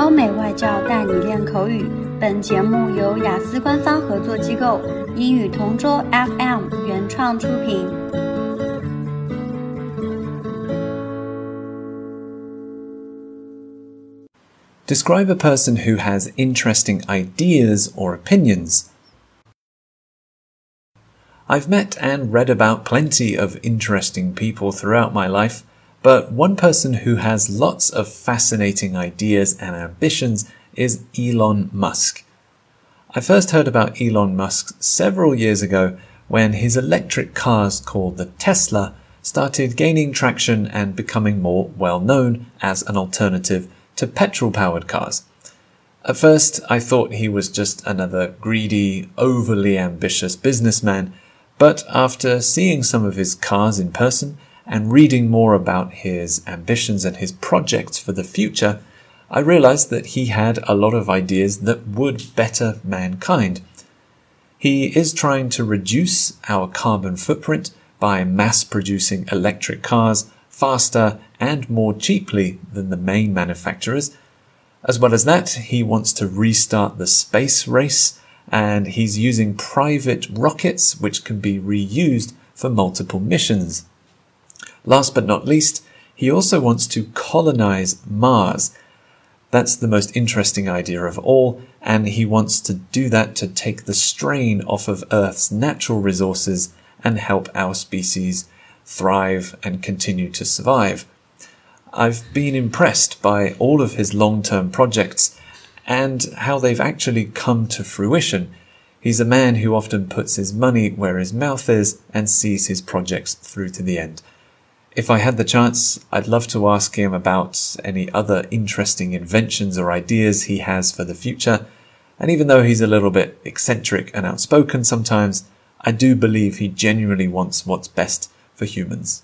欧美外教带你练口语。本节目由雅思官方合作机构英语同桌 FM 原创出品。Describe a person who has interesting ideas or opinions. I've met and read about plenty of interesting people throughout my life, but one person who has lots of fascinating ideas and ambitions is Elon Musk. I first heard about Elon Musk several years ago when his electric cars called the Tesla started gaining traction and becoming more well known as an alternative to petrol powered cars. At first, I thought he was just another greedy, overly ambitious businessman but after seeing some of his cars in person and reading more about his ambitions and his projects for the future, I realized that he had a lot of ideas that would better mankind. He is trying to reduce our carbon footprint by mass producing electric cars faster and more cheaply than the main manufacturers. As well as that, he wants to restart the space race and he's using private rockets which can be reused for multiple missions. Last but not least, he also wants to colonize Mars. That's the most interesting idea of all, and he wants to do that to take the strain off of Earth's natural resources and help our species thrive and continue to survive. I've been impressed by all of his long term projects and how they've actually come to fruition. He's a man who often puts his money where his mouth is and sees his projects through to the end. If I had the chance, I'd love to ask him about any other interesting inventions or ideas he has for the future. And even though he's a little bit eccentric and outspoken sometimes, I do believe he genuinely wants what's best for humans.